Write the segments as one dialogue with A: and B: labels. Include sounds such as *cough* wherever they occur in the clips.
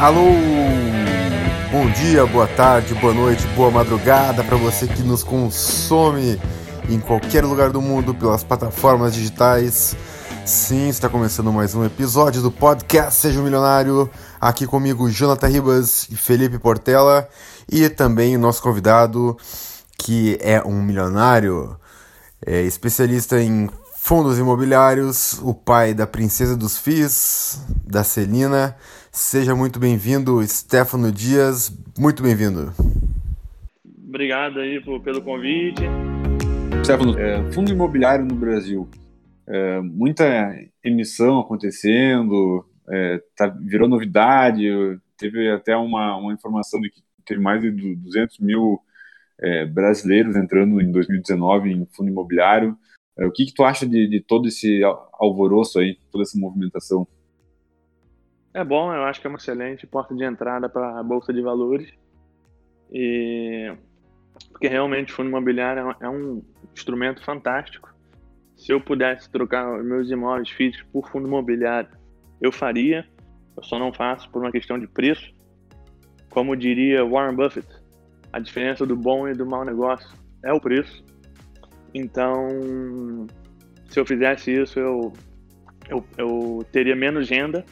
A: Alô! Bom dia, boa tarde, boa noite, boa madrugada para você que nos consome em qualquer lugar do mundo pelas plataformas digitais. Sim, está começando mais um episódio do podcast Seja um Milionário. Aqui comigo Jonathan Ribas e Felipe Portela e também nosso convidado que é um milionário, é especialista em fundos imobiliários, o pai da princesa dos FIIs, da Celina. Seja muito bem-vindo, Stefano Dias. Muito bem-vindo.
B: Obrigado aí pelo convite.
C: Stefano, é, fundo imobiliário no Brasil. É, muita emissão acontecendo, é, tá, virou novidade. Teve até uma, uma informação de que teve mais de 200 mil é, brasileiros entrando em 2019 em fundo imobiliário. É, o que, que tu acha de, de todo esse alvoroço aí, toda essa movimentação?
B: É bom, eu acho que é uma excelente porta de entrada para a bolsa de valores. E porque realmente fundo imobiliário é um instrumento fantástico. Se eu pudesse trocar meus imóveis físicos por fundo imobiliário, eu faria. Eu só não faço por uma questão de preço. Como diria Warren Buffett, a diferença do bom e do mau negócio é o preço. Então, se eu fizesse isso, eu, eu, eu teria menos renda.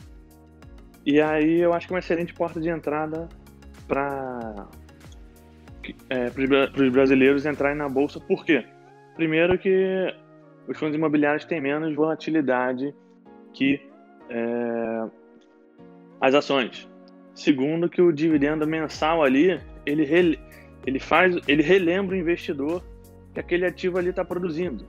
B: E aí eu acho que é uma excelente porta de entrada para é, os brasileiros entrarem na bolsa. Por quê? Primeiro que os fundos imobiliários têm menos volatilidade que é, as ações. Segundo que o dividendo mensal ali ele, ele faz, ele relembra o investidor que aquele ativo ali está produzindo.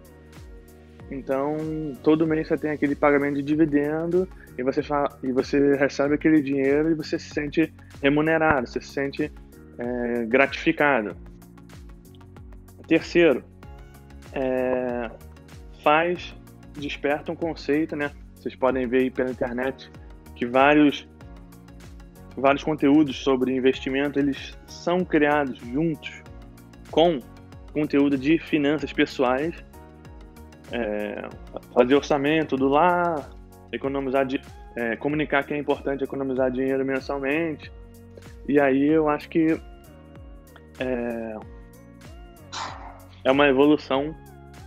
B: Então, todo mês você tem aquele pagamento de dividendo e você, fala, e você recebe aquele dinheiro e você se sente remunerado, você se sente é, gratificado. Terceiro, é, faz, desperta um conceito, né? Vocês podem ver aí pela internet que vários vários conteúdos sobre investimento eles são criados juntos com conteúdo de finanças pessoais, é, fazer orçamento do lar, economizar, é, comunicar que é importante economizar dinheiro mensalmente. E aí eu acho que é, é uma evolução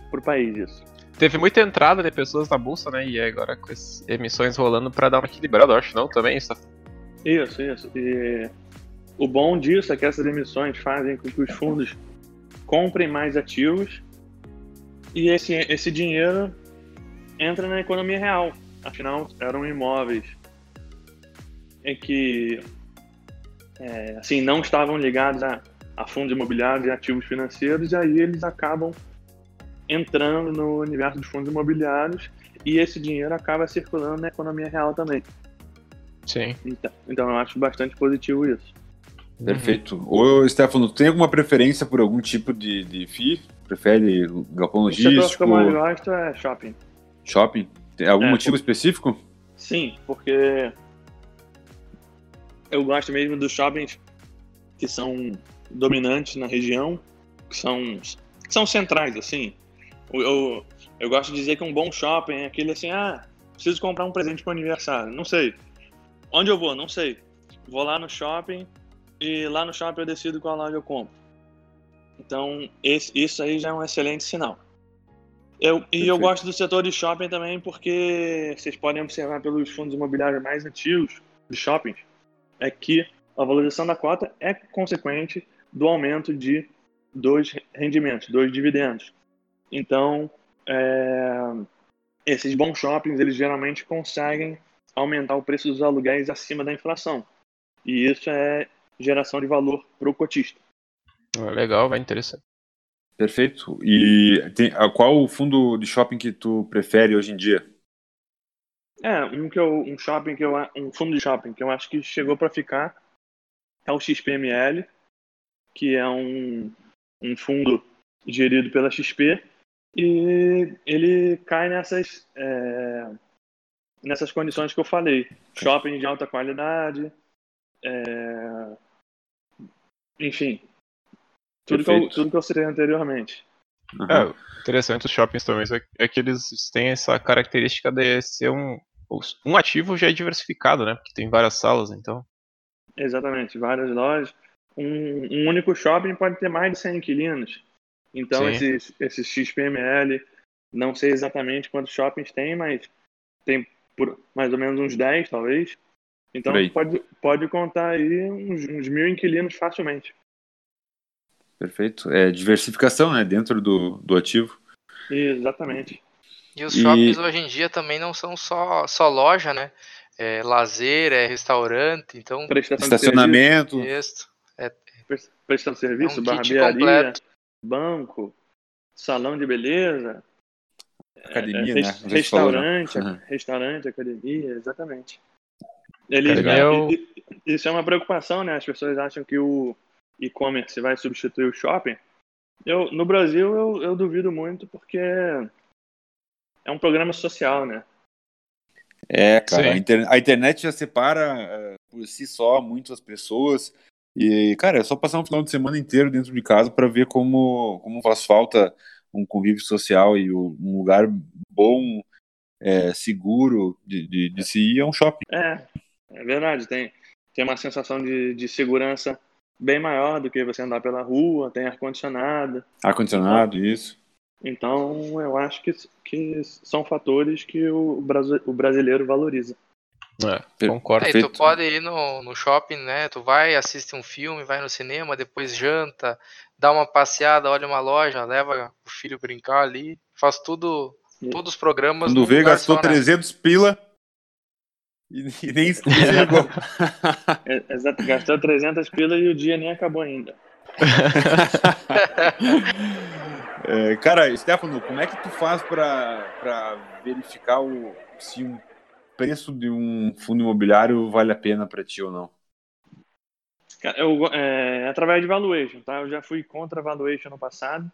B: para o país isso.
D: Teve muita entrada de pessoas na bolsa, né? E agora com as emissões rolando para dar uma equilibrada, acho não também, isso.
B: Isso, isso. E o bom disso é que essas emissões fazem com que os fundos comprem mais ativos e esse, esse dinheiro entra na economia real. Afinal, eram imóveis em que é, assim não estavam ligados a, a fundos imobiliários e ativos financeiros, e aí eles acabam entrando no universo dos fundos imobiliários e esse dinheiro acaba circulando na economia real também.
D: Sim.
B: Então, então eu acho bastante positivo isso.
C: Perfeito. Uhum. Ô, Stefano, tem alguma preferência por algum tipo de, de FII? Prefere galpão logístico? O setor
B: que eu mais gosto é shopping.
C: Shopping? Tem algum é, motivo por... específico?
B: Sim, porque eu gosto mesmo dos shoppings que são dominantes na região, que são, que são centrais, assim. Eu, eu, eu gosto de dizer que um bom shopping é aquele assim, ah, preciso comprar um presente para o aniversário. Não sei. Onde eu vou? Não sei. Vou lá no shopping, e lá no shopping eu decido qual loja eu compro. Então, esse, isso aí já é um excelente sinal. Eu, e eu gosto do setor de shopping também porque vocês podem observar pelos fundos imobiliários mais antigos de shopping é que a valorização da cota é consequente do aumento de dois rendimentos, dois dividendos. Então, é, esses bons shoppings eles geralmente conseguem aumentar o preço dos aluguéis acima da inflação. E isso é geração de valor para o cotista.
D: Legal, vai interessante.
C: Perfeito. E tem, qual o fundo de shopping que tu prefere hoje em dia?
B: É, um que eu, um shopping que eu, um fundo de shopping que eu acho que chegou para ficar é o XPML, que é um, um fundo gerido pela XP e ele cai nessas é, nessas condições que eu falei, shopping de alta qualidade, é, enfim, tudo que, eu, tudo que eu citei anteriormente.
D: Uhum. É, interessante os shoppings também é que eles têm essa característica de ser um um ativo já é diversificado, né? Porque tem várias salas, então
B: Exatamente, várias lojas. Um, um único shopping pode ter mais de 100 inquilinos. Então, esses, esses XPML, não sei exatamente quantos shoppings tem, mas tem por mais ou menos uns 10, talvez. Então, pode, pode contar aí uns, uns mil inquilinos facilmente.
C: Perfeito. É diversificação, né? Dentro do, do ativo.
B: Exatamente.
E: E os
C: E-
E: shoppings hoje em dia também não são só, só loja, né? É lazer, é restaurante, então
B: Prestação de
C: Estacionamento.
E: isso.
B: serviço, prestação de serviço
E: É um
B: barbearia,
E: completo.
B: banco, salão de beleza,
C: Academia,
B: é,
C: né?
B: res-
C: Você falou, né?
B: restaurante,
C: Uhum.
B: restaurante, academia, exatamente. Ele,
D: é
B: Isso é uma preocupação, né? As pessoas acham que o e-commerce vai substituir o shopping. Eu, no Brasil, eu, eu duvido muito, porque é um programa social, né?
C: É, cara, a, inter- a internet já separa eh, por si só muitas pessoas. E, cara, é só passar um final de semana inteiro dentro de casa para ver como, como faz falta um convívio social e o- um lugar bom, eh, seguro de, de, de se ir é um shopping.
B: É, é verdade. Tem, tem uma sensação de, de segurança bem maior do que você andar pela rua, tem ar-condicionado.
C: Ar-condicionado, isso.
B: Então, eu acho que, que são fatores que o, brasi- o brasileiro valoriza.
D: É, concordo.
E: Aí tu pode ir no, no shopping, né? Tu vai, assiste um filme, vai no cinema, depois janta, dá uma passeada, olha uma loja, leva o filho brincar ali, faz tudo, todos os programas.
C: Quando vê, gastou
E: só, né?
C: 300 pila e, e nem chegou. *laughs*
B: É, exato, gastou 300 pilas e o dia nem acabou ainda. *laughs*
C: É, cara, Stefano, como é que tu faz para verificar o, se um preço de um fundo imobiliário vale a pena para ti ou não?
B: Eu, é, através de valuation, tá? Eu já fui contra valuation no passado,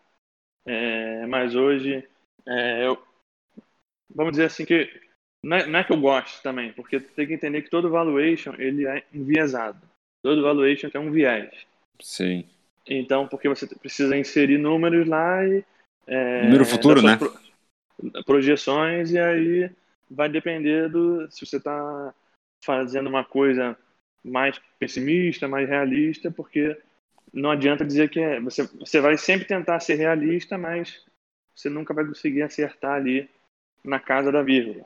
B: é, mas hoje é, eu, vamos dizer assim que não é, não é que eu gosto também, porque tem que entender que todo valuation ele é enviesado. Todo valuation tem um viés.
C: Sim.
B: Então, porque você precisa inserir números lá e é,
C: Número futuro, né?
B: pro- projeções e aí vai depender do se você está fazendo uma coisa mais pessimista, mais realista, porque não adianta dizer que é, você você vai sempre tentar ser realista, mas você nunca vai conseguir acertar ali na casa da vírgula.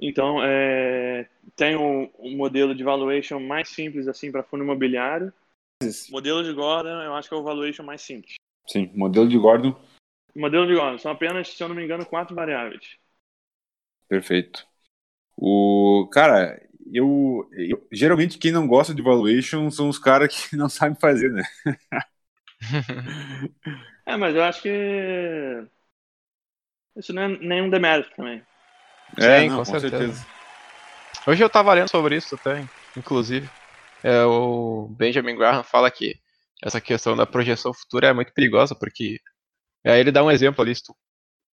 B: Então, é, tem um, um modelo de valuation mais simples assim para fundo imobiliário. Modelo de Gordon, eu acho que é o valuation mais simples.
C: Sim, modelo de Gordon,
B: Modelo de Gordon são apenas, se eu não me engano, quatro variáveis.
C: perfeito. O cara, eu, eu- geralmente quem não gosta de valuation são os caras que *laughs* não sabem fazer, né? *laughs*
B: É, mas eu acho que isso não é nenhum demérito também.
C: É,
D: Sim,
C: não,
D: com
C: com
D: certeza.
C: certeza.
D: Hoje eu tava lendo sobre isso até, inclusive. É, o Benjamin Graham fala que essa questão da projeção futura é muito perigosa, porque aí ele dá um exemplo ali, se tu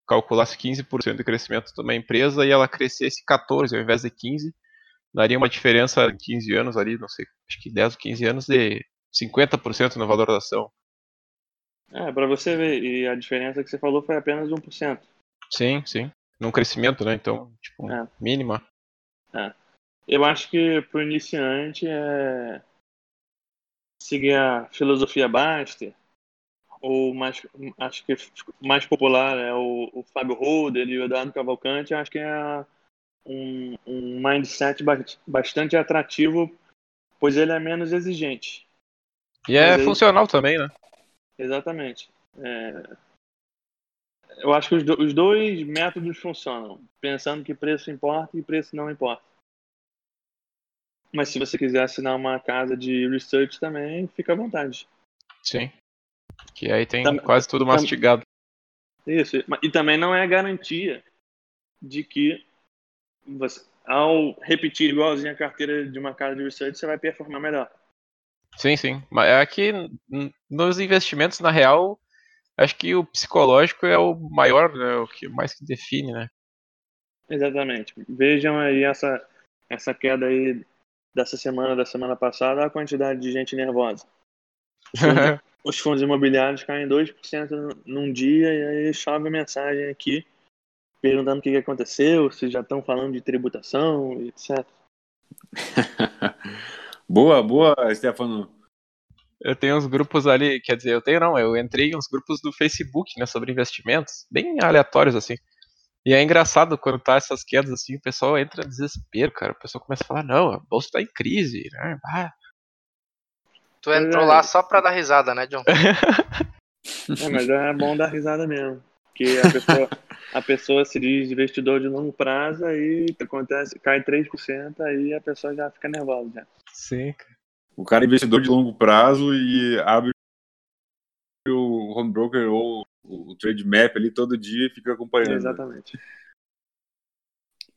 D: calculasse 15% de crescimento de uma empresa e ela crescesse 14 ao invés de 15, daria uma diferença em 15 anos ali, não sei, acho que 10 ou 15 anos de 50% na valor da ação.
B: É, para você ver, e a diferença que você falou foi apenas 1%.
D: Sim, sim. Num crescimento, né? Então, tipo,
B: É.
D: mínima.
B: Eu acho que pro iniciante é seguir a filosofia Baster, ou mais, acho que mais popular é o, o Fábio Holder e o Eduardo Cavalcante, acho que é um, um mindset ba- bastante atrativo, pois ele é menos exigente.
D: E é
B: Mas
D: funcional também, né?
B: Exatamente. É, Eu acho que os, do- os dois métodos funcionam, pensando que preço importa e preço não importa. Mas se você quiser assinar uma casa de research também, fica à vontade.
D: Sim. Que aí tem quase tudo mastigado.
B: Isso. E também não é garantia de que você, ao repetir igualzinho a carteira de uma casa de research, você vai performar melhor.
D: Sim, sim. Mas é que nos investimentos, na real, acho que o psicológico é o maior, né? O que mais que define, né?
B: Exatamente. Vejam aí essa, essa queda aí dessa semana, da semana passada, a quantidade de gente nervosa. Os fundos *laughs* imobiliários caem 2% num- num dia e aí chove mensagem aqui perguntando o que que aconteceu, se já estão falando de tributação, etc. *laughs*
C: Boa, boa, Stefano.
D: Eu tenho uns grupos ali, quer dizer, eu tenho não, eu entrei em uns grupos do Facebook, né, sobre investimentos, bem aleatórios assim. E é engraçado quando tá essas quedas assim, o pessoal entra em desespero, cara. O pessoal começa a falar, não, a bolsa tá em crise, né? Ah.
E: Tu entrou
B: é.
E: lá só pra dar risada, né, John? *laughs*
B: É, mas é bom dar risada mesmo. Porque a pessoa, a pessoa se diz investidor de longo prazo, aí acontece, cai 3%, aí a pessoa já fica nervosa. Já.
D: Sim, cara.
C: O cara é investidor de longo prazo e abre o home broker ou o trade map ali todo dia e fica acompanhando.
B: Exatamente.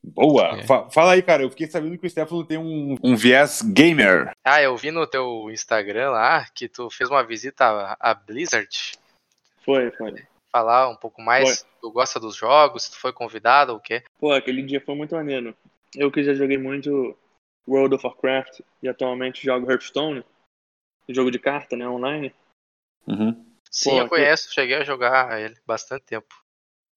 C: Boa!
D: É.
C: Fa- fala aí, cara. Eu fiquei sabendo que o Stefano tem um, um viés gamer.
E: Ah, eu vi no teu Instagram lá que tu fez uma visita à- Blizzard.
B: Foi, foi.
E: Falar um pouco mais, tu gosta dos jogos, se tu foi convidado ou o quê?
B: Pô, aquele dia foi muito maneiro. Eu que já joguei muito World of Warcraft e atualmente jogo Hearthstone, jogo de carta, né, online.
C: Uhum.
E: Sim,
B: Pô,
E: eu
B: que-
E: conheço, cheguei a jogar ele bastante tempo.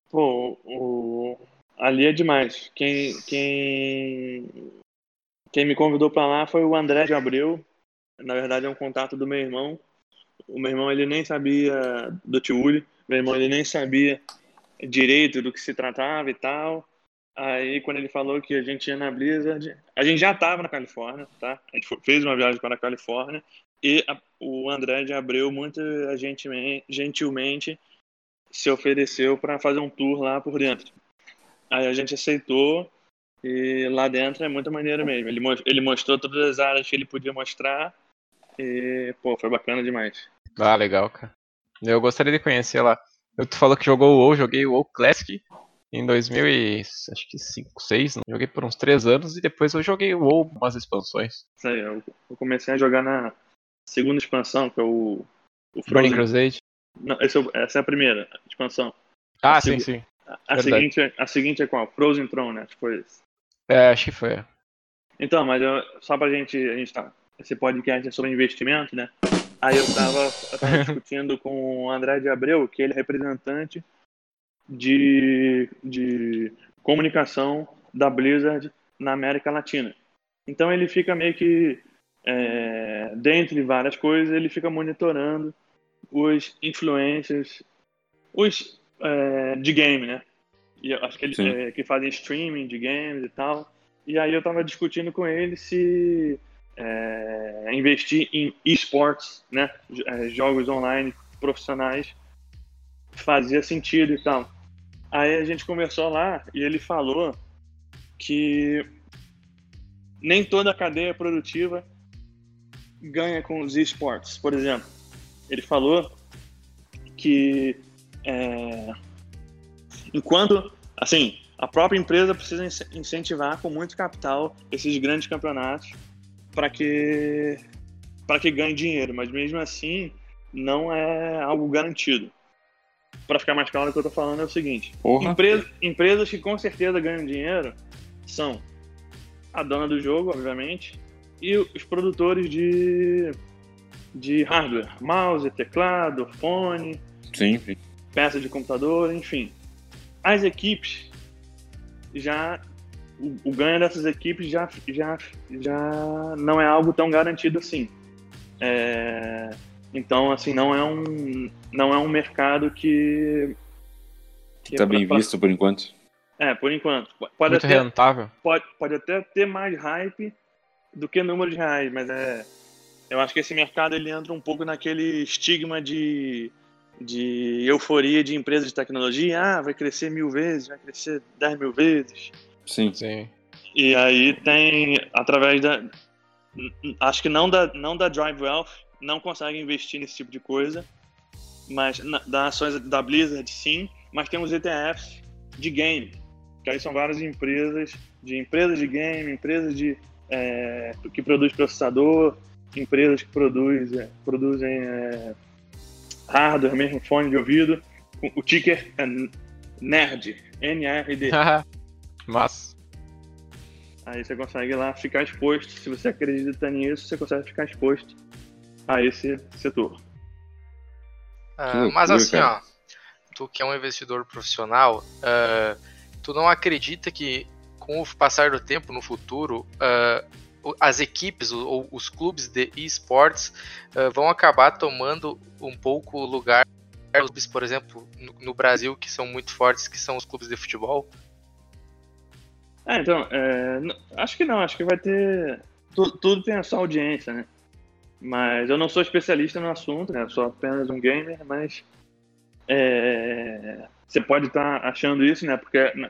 B: Pô, o... ali é demais. Quem, quem, quem me convidou pra lá foi o André de Abreu. Na verdade é um contato do meu irmão. O meu irmão ele nem sabia do Tiuli. Meu irmão ele nem sabia direito do que se tratava e tal. Aí quando ele falou que a gente ia na Blizzard, a gente já estava na Califórnia, tá? A gente fez uma viagem para a Califórnia e a- o André de Abreu muito gentilmente, se ofereceu para fazer um tour lá por dentro. Aí a gente aceitou e lá dentro é muito maneiro mesmo. Ele, ele mostrou todas as áreas que ele podia mostrar e, pô, foi bacana demais.
D: Ah, legal, cara. Eu gostaria de conhecer lá. Eu- Tu falou que jogou o WoW, joguei o WoW Classic em 2000 e acho que 5, 6, joguei por uns 3 anos e depois eu joguei o WoW umas expansões.
B: Isso aí, eu, eu comecei a jogar na segunda expansão, que é o, o
D: Burning
B: Frozen.
D: Crusade.
B: Não, é essa é a primeira expansão.
D: Ah,
B: A
D: sim, sim.
B: A, a seguinte, é- a seguinte é qual? Frozen Throne, né? Tipo isso.
D: É, acho que foi. é.
B: Então, mas eu, só pra gente, a gente tá, esse podcast é sobre investimento, né? Aí eu tava, eu tava *laughs* discutindo com o André de Abreu, que ele é representante de, de comunicação da Blizzard na América Latina. Então ele fica meio que, é, dentre várias coisas, ele fica monitorando os influencers, os é, de game, né? E acho que ele
C: Sim.
B: é, que fazem streaming de games e tal. E aí eu tava discutindo com ele se é, investir em esports, né? É, Jogos online profissionais fazia sentido e tal. Aí a gente conversou lá e ele falou que nem toda a cadeia produtiva ganha com os esportes. Por exemplo, ele falou que é, enquanto, assim, a própria empresa precisa ince- incentivar com muito capital esses grandes campeonatos para que para que ganhe dinheiro, mas mesmo assim não é algo garantido. Para ficar mais claro o que eu tô falando é o seguinte. Empresa- empresas que com certeza ganham dinheiro são a dona do jogo, obviamente, e os produtores de, de hardware, mouse, teclado, fone,
C: Sim, sim.
B: peça de computador, enfim. As equipes já o, o ganho dessas equipes já, já, já não é algo tão garantido assim. É, então, assim, não é um não é um mercado que, que
C: Tá bem
B: pra-
C: visto por enquanto.
B: É, por enquanto. Pode
D: Muito
B: até,
D: rentável.
B: pode, pode até ter mais hype do que número de reais, mas é. Eu acho que esse mercado ele entra um pouco naquele estigma de, de euforia de empresas de tecnologia. Ah, vai crescer mil vezes, vai crescer dez mil vezes.
C: Sim.
D: Sim.
B: E aí tem, através da. Acho que não da, não da Drive Wealth, não consegue investir nesse tipo de coisa, mas na, das ações da Blizzard sim, mas tem os ETFs de game, que aí são várias empresas, de empresas de game, empresas de, é, que produz processador, empresas que produz, é, produzem é, hardware mesmo, fone de ouvido. O o ticker é NERD, N-R-D. *laughs*
D: Mas.
B: Aí você consegue lá ficar exposto. Se você acredita nisso, você consegue ficar exposto a esse setor.
E: Ah,
C: Que loucura,
E: mas assim, ó, tu que é um investidor profissional, ah, tu não acredita que com o passar do tempo no futuro, ah, as equipes ou os clubes de esportes uh, vão acabar tomando um pouco o lugar clubes, por exemplo, no, no, Brasil que são muito fortes, que são os clubes de futebol?
B: Ah, então, é, acho que não, acho que vai ter. Tudo, tudo tem a sua audiência, né? Mas eu não sou especialista no assunto, né? Eu sou apenas um gamer, mas é, você pode estar tá achando isso, né? Porque na,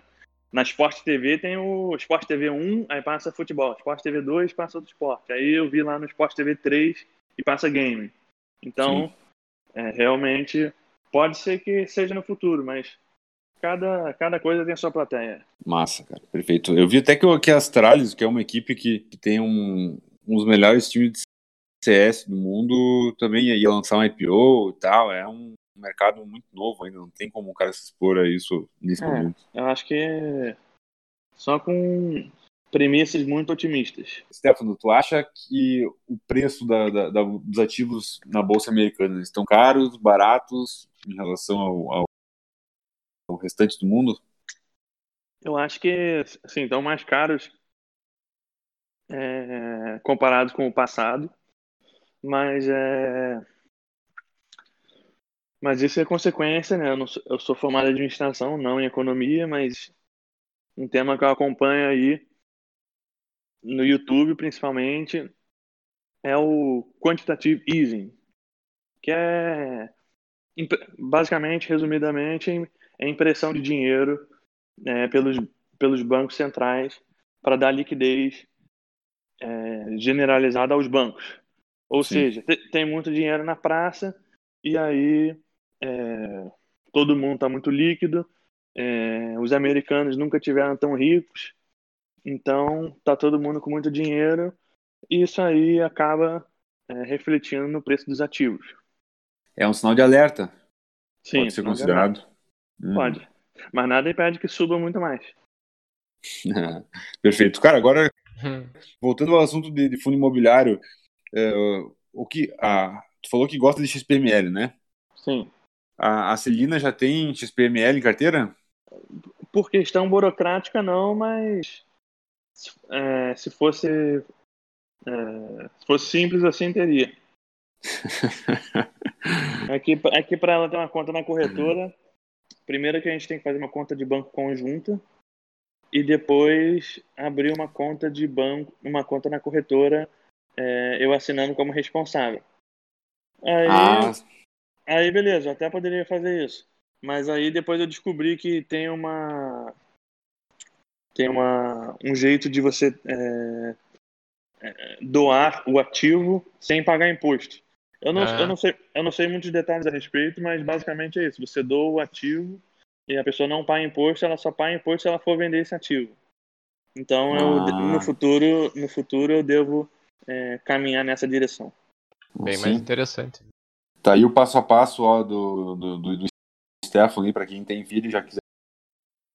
B: na Sport TV tem o Sport TV 1, aí passa futebol. Sport TV 2 passa outro esporte. Aí eu vi lá no Sport TV 3 e passa game. Então, é, realmente pode ser que seja no futuro, mas cada, cada coisa tem a sua plateia.
C: Massa, cara, perfeito. Eu vi até que, que a Astralis, que é uma equipe que, que tem um, um dos melhores times de CS do mundo, também ia lançar um IPO e tal. É um mercado muito novo ainda, não tem como o cara se expor a isso nesse
B: é,
C: momento.
B: Eu acho que só com premissas muito otimistas.
C: Stefano, tu acha que o preço da, da, da, dos ativos na Bolsa Americana estão caros, baratos em relação ao, ao, ao restante do mundo?
B: Eu acho que assim, estão mais caros é, comparados com o passado, mas é, mas isso é consequência, né? Eu, sou, eu sou formado em administração, não em economia, mas um tema que eu acompanho aí no YouTube principalmente, é o quantitative easing, que é basicamente, resumidamente, é impressão de dinheiro é, pelos, pelos bancos centrais para dar liquidez é, generalizada aos bancos. Ou Sim. seja, tem muito dinheiro na praça e aí é, todo mundo está muito líquido, é, os americanos nunca tiveram tão ricos, então, tá todo mundo com muito dinheiro e isso aí acaba é, refletindo no preço dos ativos.
C: É um sinal de alerta.
B: Sim,
C: pode ser considerado.
B: Hum. Pode. Mas nada impede que suba muito mais. *laughs*
C: Perfeito. Cara, agora, hum. voltando ao assunto de, de fundo imobiliário, é, o que, a, tu falou que gosta de XPML, né?
B: Sim.
C: A, a Celina já tem XPML em carteira?
B: Por questão burocrática, não, mas é, se fosse é, se fosse simples assim teria aqui *laughs* é aqui para ela ter uma conta na corretora primeiro que a gente tem que fazer uma conta de banco conjunta e depois abrir uma conta de banco uma conta na corretora é, eu assinando como responsável aí ah. aí beleza eu até poderia fazer isso mas aí depois eu descobri que tem uma tem uma, um jeito de você é, é, doar o ativo sem pagar imposto. Eu não, eu, não sei, eu não sei muitos detalhes a respeito, mas basicamente é isso. Você doa o ativo e a pessoa não paga imposto, ela só paga imposto se ela for vender esse ativo. Então, eu, ah. no, futuro, no futuro eu devo é, caminhar nessa direção.
D: Bem Sim. mais interessante.
C: Tá aí o passo a passo ó, do, do, do, do Stefano, para quem tem filho já quiser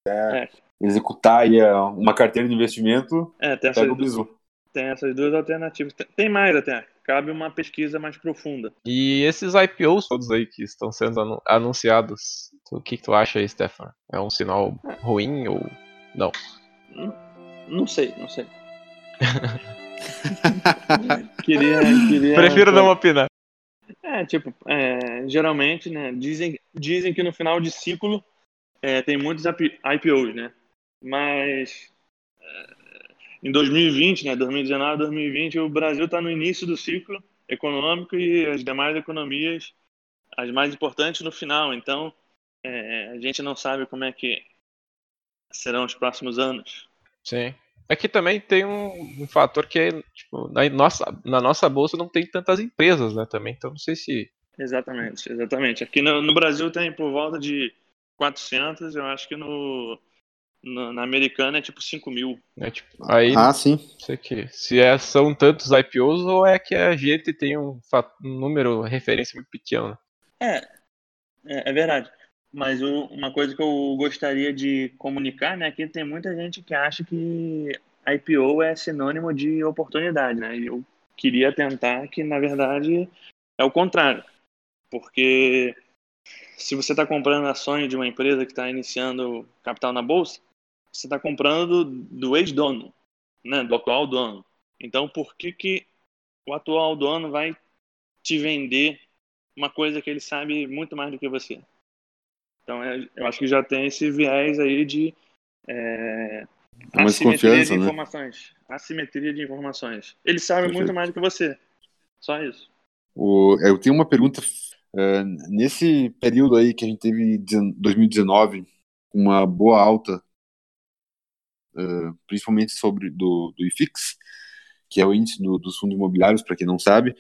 C: é executar aí é, uma carteira de investimento,
B: é, tem pega o bizu. Tem essas duas alternativas. Tem mais até. Cabe uma pesquisa mais profunda.
D: E esses IPOs todos aí que estão sendo anunciados, o que, que tu acha aí, Stefan? É um sinal ruim ou não?
B: Não, não sei, não sei. *laughs* *laughs* queria, queria,
D: Prefiro não opinar.
B: É, tipo, é, geralmente, né, dizem, dizem que no final de ciclo é, tem muitos IPOs, né? Mas é, em 2020, né, 2019, 2020, o Brasil está no início do ciclo econômico e as demais economias, as mais importantes, no final. Então, é, a gente não sabe como é que serão os próximos anos.
D: Sim. Aqui é também tem um, um fator que é, tipo, na nossa, na nossa bolsa não tem tantas empresas, né, também. Então, não sei se...
B: Exatamente, exatamente. Aqui no, no Brasil tem por volta de 400, eu acho que no, no, na americana é tipo 5 mil.
D: É, tipo, aí,
C: ah, sim.
D: Sei que, se é, são tantos IPOs ou é que a gente tem um, um número, referência muito pequeno.
B: É, é, é verdade. Mas uma coisa que eu gostaria de comunicar, né, que tem muita gente que acha que IPO é sinônimo de oportunidade, né? Eu queria tentar que, na verdade, é o contrário. Porque se você está comprando ações de uma empresa que está iniciando capital na bolsa, você está comprando do, do ex-dono, né, do atual dono. Então, por que, que o atual dono vai te vender uma coisa que ele sabe muito mais do que você? Então, é, eu acho que já tem esse viés aí de é,
C: É
B: assimetria de
C: né?
B: informações. Assimetria de informações. Ele sabe
C: Perfeito.
B: muito mais do que você. Só isso.
C: O- eu tenho uma pergunta. eh, nesse período aí que a gente teve dezen- 2019, uma boa alta, eh, principalmente sobre do, do IFIX, que é o índice do- dos fundos imobiliários, para quem não sabe.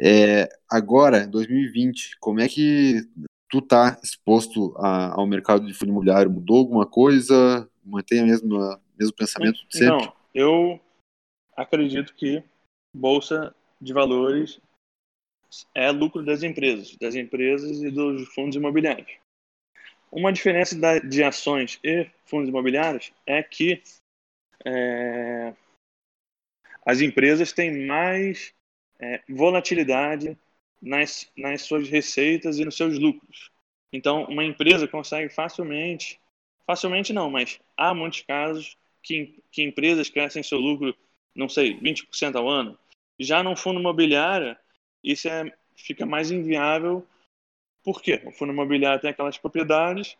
C: É, agora, 2020, como é que tu tá exposto a- ao mercado de fundo imobiliário? Mudou alguma coisa? Mantém o mesmo, pensamento de sempre?
B: Então, eu acredito que bolsa de valores é lucro das empresas, das empresas e dos fundos imobiliários. Uma diferença da- de ações e fundos imobiliários é que é, as empresas têm mais é, volatilidade nas, nas suas receitas e nos seus lucros. Então, uma empresa consegue facilmente, facilmente não, mas há muitos casos que, que empresas crescem seu lucro, não sei, 20% ao ano. Já num fundo imobiliário, isso é, fica mais inviável. Por quê? O fundo imobiliário tem aquelas propriedades,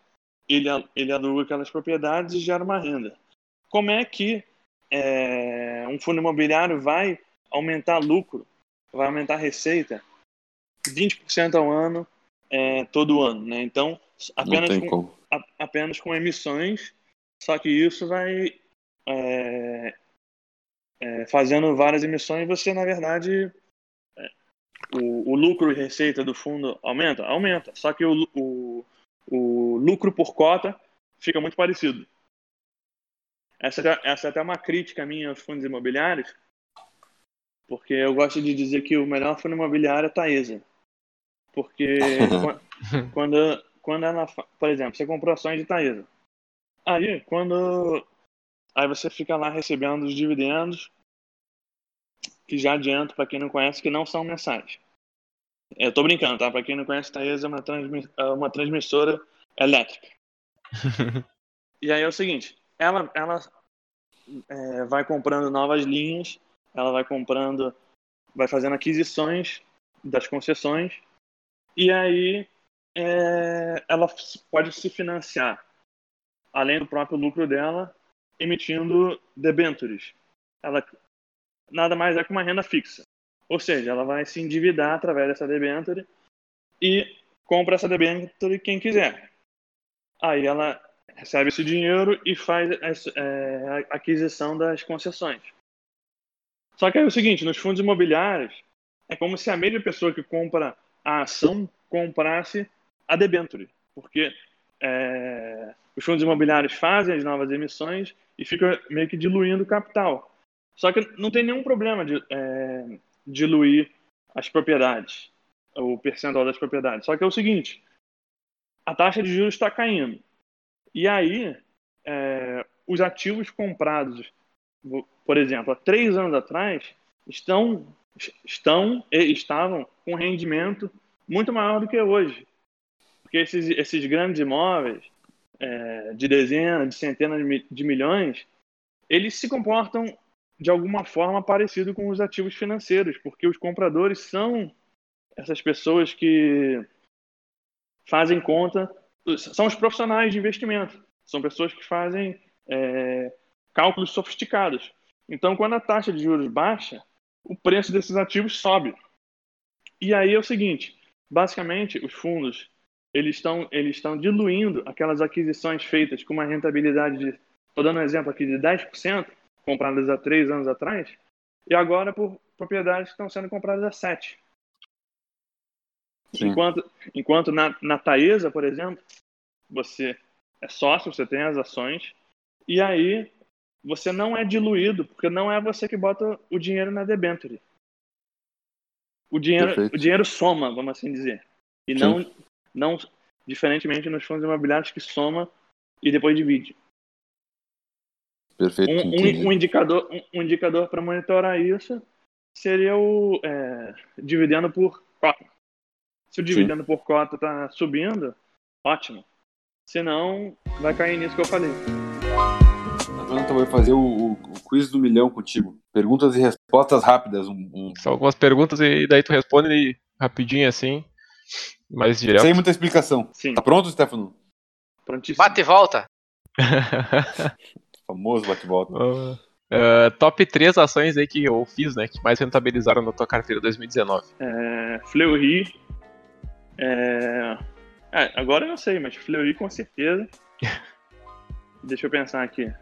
B: ele, ele aluga aquelas propriedades e gera uma renda. Como é que é, um fundo imobiliário vai aumentar lucro, vai aumentar receita 20% ao ano, é, todo ano, né? Então, apenas com, a- apenas com emissões, só que isso vai é, é, fazendo várias emissões, você na verdade é, o, o lucro e receita do fundo aumenta, aumenta, só que o, o, o lucro por cota fica muito parecido. Essa, é- essa é até uma crítica minha aos fundos imobiliários, porque eu gosto de dizer que o melhor fundo imobiliário é Taesa. Porque *laughs* quan- quando, quando ela, fa- por exemplo, você comprou ações de Taesa. Aí, quando. Aí você fica lá recebendo os dividendos, que já adianto para quem não conhece, que não são mensais. Eu tô brincando, tá? Para quem não conhece, Taesa é uma, transmi- é uma transmissora elétrica. *laughs* E aí é o seguinte, ela, ela é, vai comprando novas linhas, ela vai comprando, vai fazendo aquisições das concessões, e aí é, ela pode se financiar, além do próprio lucro dela, emitindo debentures. Ela nada mais é que uma renda fixa. Ou seja, ela vai se endividar através dessa debenture e compra essa debenture quem quiser. Aí ela recebe esse dinheiro e faz é, a aquisição das concessões. Só que é o seguinte, nos fundos imobiliários, é como se a mesma pessoa que compra a ação comprasse a debenture, porque é, os fundos imobiliários fazem as novas emissões e fica meio que diluindo o capital. Só que não tem nenhum problema de é, diluir as propriedades, o percentual das propriedades. Só que é o seguinte, a taxa de juros está caindo. E aí, é, os ativos comprados, por exemplo, há três anos atrás, estão, estão e estavam com rendimento muito maior do que hoje. Porque esses, esses grandes imóveis, é, de dezenas, de centenas de milhões, eles se comportam de alguma forma parecido com os ativos financeiros, porque os compradores são essas pessoas que fazem conta, são os profissionais de investimento, são pessoas que fazem é, cálculos sofisticados. Então, quando a taxa de juros baixa, o preço desses ativos sobe. E aí é o seguinte, basicamente, os fundos eles estão eles estão diluindo aquelas aquisições feitas com uma rentabilidade de, estou dando um exemplo aqui de 10%, compradas há três anos atrás, e agora por propriedades que estão sendo compradas a 7%.
C: Sim.
B: Enquanto, enquanto na, na Taesa, por exemplo, você é sócio, você tem as ações, e aí você não é diluído, porque não é você que bota o dinheiro na debenture. O dinheiro,
C: Perfeito.
B: o dinheiro soma, vamos assim dizer. E
C: Sim.
B: não, não diferentemente nos fundos imobiliários que soma e depois divide.
C: Perfeito,
B: Um, um, um indicador, um, um indicador para monitorar isso seria o é, dividendo por cota. Se o dividendo por cota está subindo, ótimo. Se não, vai cair nisso que eu falei.
C: Jonathan vai fazer o, o, o quiz do milhão contigo. Perguntas e respostas rápidas. Um, um...
D: São algumas perguntas e daí tu responde rapidinho assim, mais direto.
C: Sem muita explicação.
B: Sim,
C: Tá pronto, Stefano?
B: prontíssimo.
E: Bate e volta. *laughs*
C: Famoso bate-volta.
D: Uh, *laughs* uh, top 3 ações aí que eu fiz, né, que mais rentabilizaram na tua carteira 2019.
B: É, Fleury. É... é, agora eu não sei, mas Fleury com certeza. *laughs* Deixa eu pensar aqui.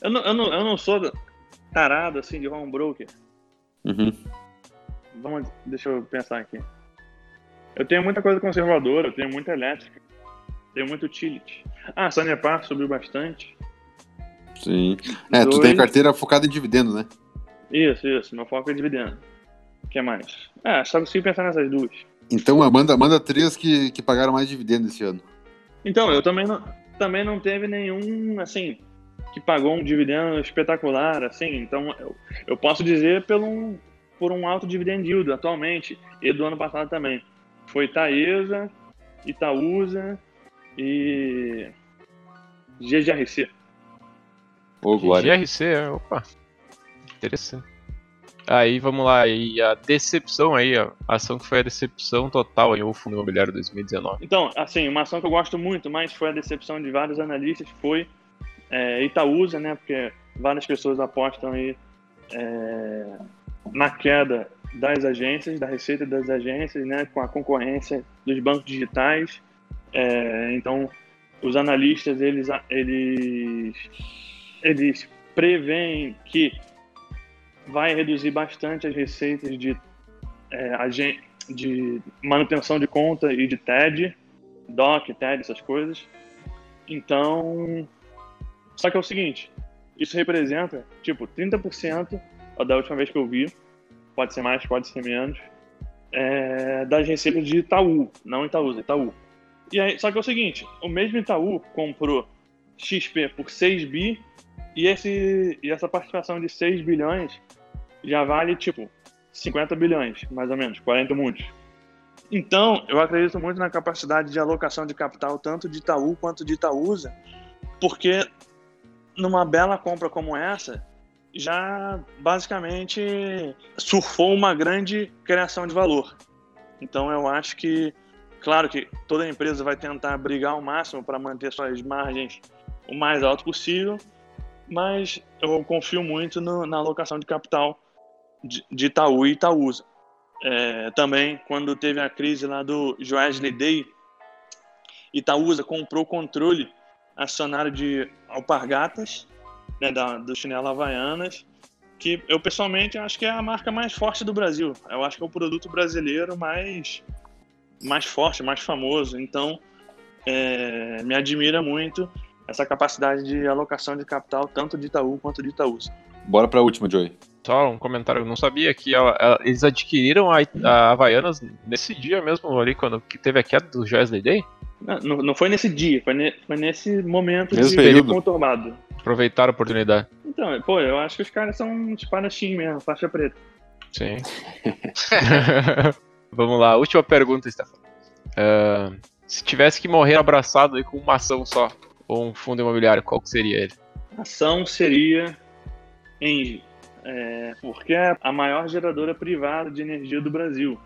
B: Eu não, eu não, eu não sou tarado assim de home broker.
C: Uhum.
B: Vamos, deixa eu pensar aqui. Eu tenho muita coisa conservadora, eu tenho muita elétrica, tenho muito utility. Ah, Sanepar subiu bastante.
C: Sim. É, tu
B: Dois.
C: tem carteira focada em dividendo, né?
B: Isso, isso, meu foco é dividendo. O que mais? Ah, só consigo pensar nessas duas.
C: Então, manda, manda três que, que pagaram mais dividendo esse ano.
B: Então, eu também não, também não teve nenhum, assim, que pagou um dividendo espetacular, assim. Então, eu, eu posso dizer pelo um, por um alto dividend yield atualmente e do ano passado também. Foi Taesa, Itaúsa e GGRC.
C: Ô, Glória.
D: GRC, é, opa, interessante. Aí vamos lá, e a decepção aí, a ação que foi a decepção total aí, o Fundo Imobiliário 2019.
B: Então, assim, uma ação que eu gosto muito, mas foi a decepção de vários analistas, foi é, Itaúsa, né? Porque várias pessoas apostam aí é, na queda das agências, da receita das agências, né? Com a concorrência dos bancos digitais. É, então, os analistas, eles, eles, eles preveem que vai reduzir bastante as receitas de, é, de manutenção de conta e de TED, DOC, TED, essas coisas. Então, só que é o seguinte, isso representa, tipo, 30% ó, da última vez que eu vi, pode ser mais, pode ser menos, é, das receitas de Itaú, não Itaúsa, Itaú. E aí, só que é o seguinte, o mesmo Itaú comprou XP por 6 bi e, esse, e essa participação de 6 bilhões já vale, tipo, 50 bilhões, mais ou menos, 40 muitos. Então, eu acredito muito na capacidade de alocação de capital, tanto de Itaú quanto de Itaúsa, porque numa bela compra como essa, já basicamente surfou uma grande criação de valor. Então, eu acho que, claro que toda empresa vai tentar brigar ao máximo para manter suas margens o mais alto possível, mas eu confio muito no- na alocação de capital de, de Itaú e Itaúsa. É, também, quando teve a crise lá do Joesley Day, Itaúsa comprou controle acionário de Alpargatas, né, da, do chinelo Havaianas, que eu pessoalmente acho que é a marca mais forte do Brasil. Eu acho que é o produto brasileiro mais, mais forte, mais famoso. Então, é, me admira muito essa capacidade de alocação de capital, tanto de Itaú quanto de Itaúsa.
C: Bora pra última, Joey.
D: Só um comentário, eu não sabia que ela- ela- eles adquiriram a, a Havaianas nesse dia mesmo ali, quando que teve a queda do Joesley Day?
B: Não, não foi nesse dia, foi, ne- foi nesse momento
C: Mesmo
B: de
C: período.
B: conturbado.
D: Aproveitaram a oportunidade.
B: Então, pô, eu acho que os caras são um espadachim mesmo, faixa preta.
D: Sim. *laughs* Vamos lá, última pergunta, Stefano. Ah, se tivesse que morrer abraçado aí com uma ação só, ou um fundo imobiliário, qual que seria ele?
B: Ação seria Engie, é, porque é a maior geradora privada de energia do Brasil.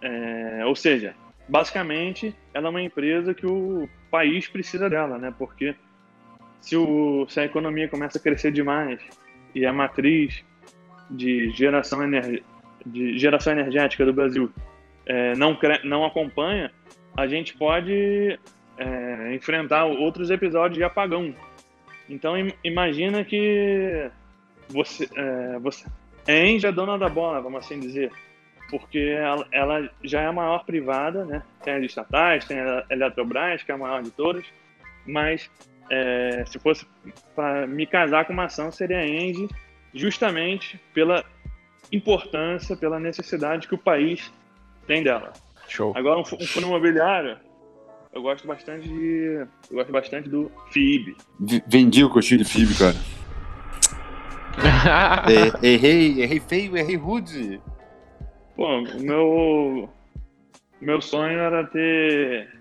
B: É, ou seja, basicamente, ela é uma empresa que o país precisa dela, né? Porque se, o, se a economia começa a crescer demais e a matriz de geração, de geração energética do Brasil é, não, não acompanha, a gente pode é, enfrentar outros episódios de apagão. Então im- imagina que você, é, você é dona da bola, vamos assim dizer, porque ela, ela já é a maior privada, né? Tem as estatais, tem a Eletrobras, que é a maior de todas, mas é, se fosse para me casar com uma ação seria a Engie, justamente pela importância, pela necessidade que o país tem dela.
D: Show.
B: Agora um, um fundo imobiliário, eu gosto bastante de, eu gosto bastante do FIB.
C: Vendi o coxinho de FIB, cara. *laughs* É, errei, errei feio, errei rude.
B: Pô, o meu meu sonho era ter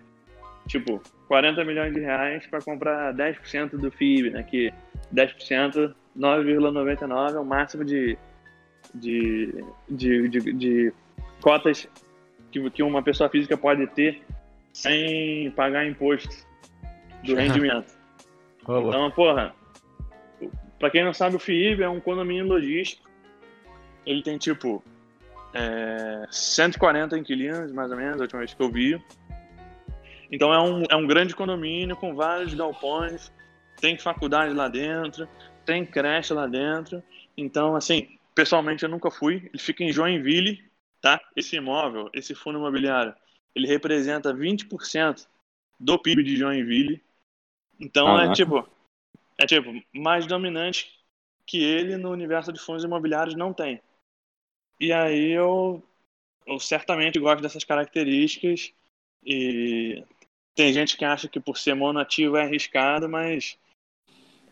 B: tipo 40 milhões de reais para comprar 10% do FIB, né, que 10%, 9,99 é o máximo de, de, de, de, de cotas que, que uma pessoa física pode ter sem pagar imposto do *laughs* rendimento. então, porra, pra quem não sabe, o FIIB é um condomínio logístico. Ele tem tipo é, 140 inquilinos, mais ou menos, a última vez que eu vi. Então é um, é um grande condomínio com vários galpões, tem faculdade lá dentro, tem creche lá dentro. Então, assim, pessoalmente eu nunca fui. Ele fica em Joinville, tá? Esse imóvel, esse fundo imobiliário, ele representa 20% do PIB de Joinville. Então é tipo, é tipo, mais dominante que ele no universo de fundos imobiliários não tem. E aí eu, eu certamente gosto dessas características e tem gente que acha que por ser monoativo é arriscado, mas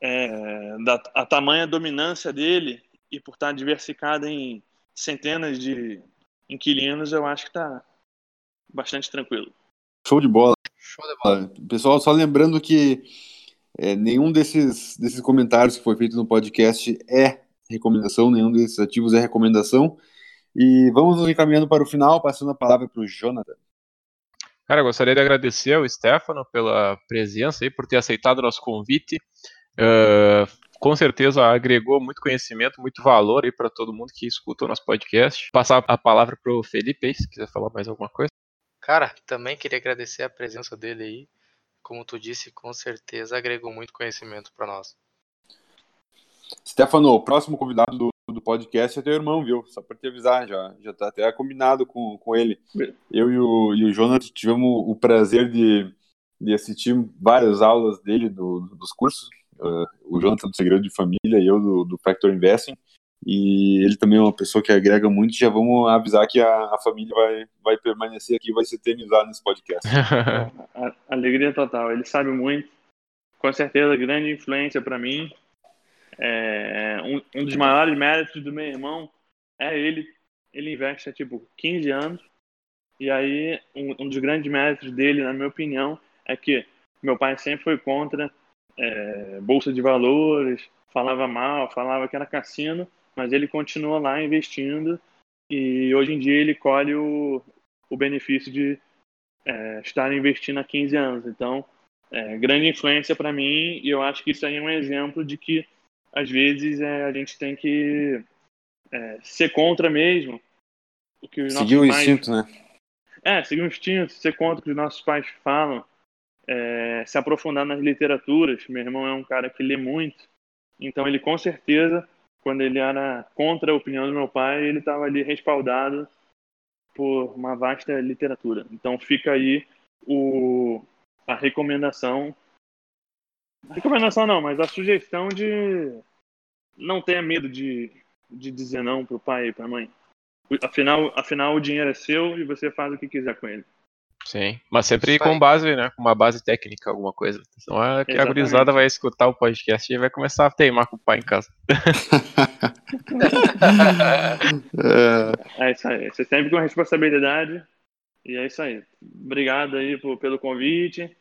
B: é, da, a tamanha dominância dele e por estar diversificado em centenas de inquilinos, eu acho que está bastante tranquilo.
C: Show de bola. Show de bola. Pessoal, só lembrando que é, nenhum desses, desses comentários que foi feito no podcast é recomendação, nenhum desses ativos é recomendação. E vamos nos encaminhando para o final, passando a palavra para o Jonathan.
D: Cara, eu gostaria de agradecer ao Stefano pela presença e por ter aceitado o nosso convite. Uh, com certeza agregou muito conhecimento, muito valor aí para todo mundo que escuta o nosso podcast. Passar a palavra para o Felipe, se quiser falar mais alguma coisa.
E: Cara, também queria agradecer a presença dele aí. Como tu disse, com certeza agregou muito conhecimento para nós.
C: Stefano, o próximo convidado do, do podcast é teu irmão, viu? Só para te avisar, já, já tá até combinado com, com ele. Eu e o, e o Jonathan tivemos o prazer de, de assistir várias aulas dele do, dos cursos. Uh, o Jonathan do Segredo de Família e eu do, do Factor Investing. E ele também é uma pessoa que agrega muito. Já vamos avisar que a, a família vai, vai permanecer aqui, vai se eternizar nesse podcast. *laughs*
B: Alegria total. Ele sabe muito. Com certeza, grande influência para mim. É, um, um, dos maiores méritos do meu irmão é ele. Ele investe há tipo 15 anos. E aí, um, um dos grandes méritos dele, na minha opinião, é que meu pai sempre foi contra é, bolsa de valores, falava mal, falava que era cassino, mas ele continua lá investindo e hoje em dia ele colhe o, o benefício de é, estar investindo há 15 anos. Então, é, grande influência para mim e eu acho que isso aí é um exemplo de que às vezes é, a gente tem que é, ser contra mesmo
C: o que os seguir nossos o pais... instinto, né?
B: É, seguir o instinto, ser contra o que os nossos pais falam, é, se aprofundar nas literaturas. Meu irmão é um cara que lê muito, então ele com certeza, quando ele era contra a opinião do meu pai, ele estava ali respaldado por uma vasta literatura. Então fica aí o, a recomendação Recomendação não, mas a sugestão de não tenha medo de, de dizer não pro pai e pra mãe. Afinal, afinal, o dinheiro é seu e você faz o que quiser com ele.
D: Sim, mas sempre com base, né? Com uma base técnica, alguma coisa. Então é que a gurizada vai escutar o podcast e vai começar a teimar com o pai em casa.
B: é isso aí. Você sempre com responsabilidade. E é isso aí. Obrigado aí por, pelo convite.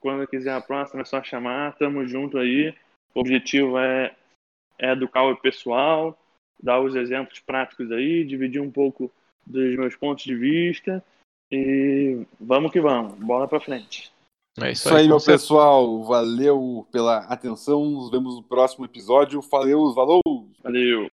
B: Quando quiser a próxima é só chamar, tamo junto aí. O objetivo é, é educar o pessoal, dar os exemplos práticos aí, dividir um pouco dos meus pontos de vista e vamos que vamos, bola pra frente.
C: É isso, isso aí, meu pessoal. Valeu pela atenção. Nos vemos no próximo episódio. Valeu, valeu!
B: Valeu!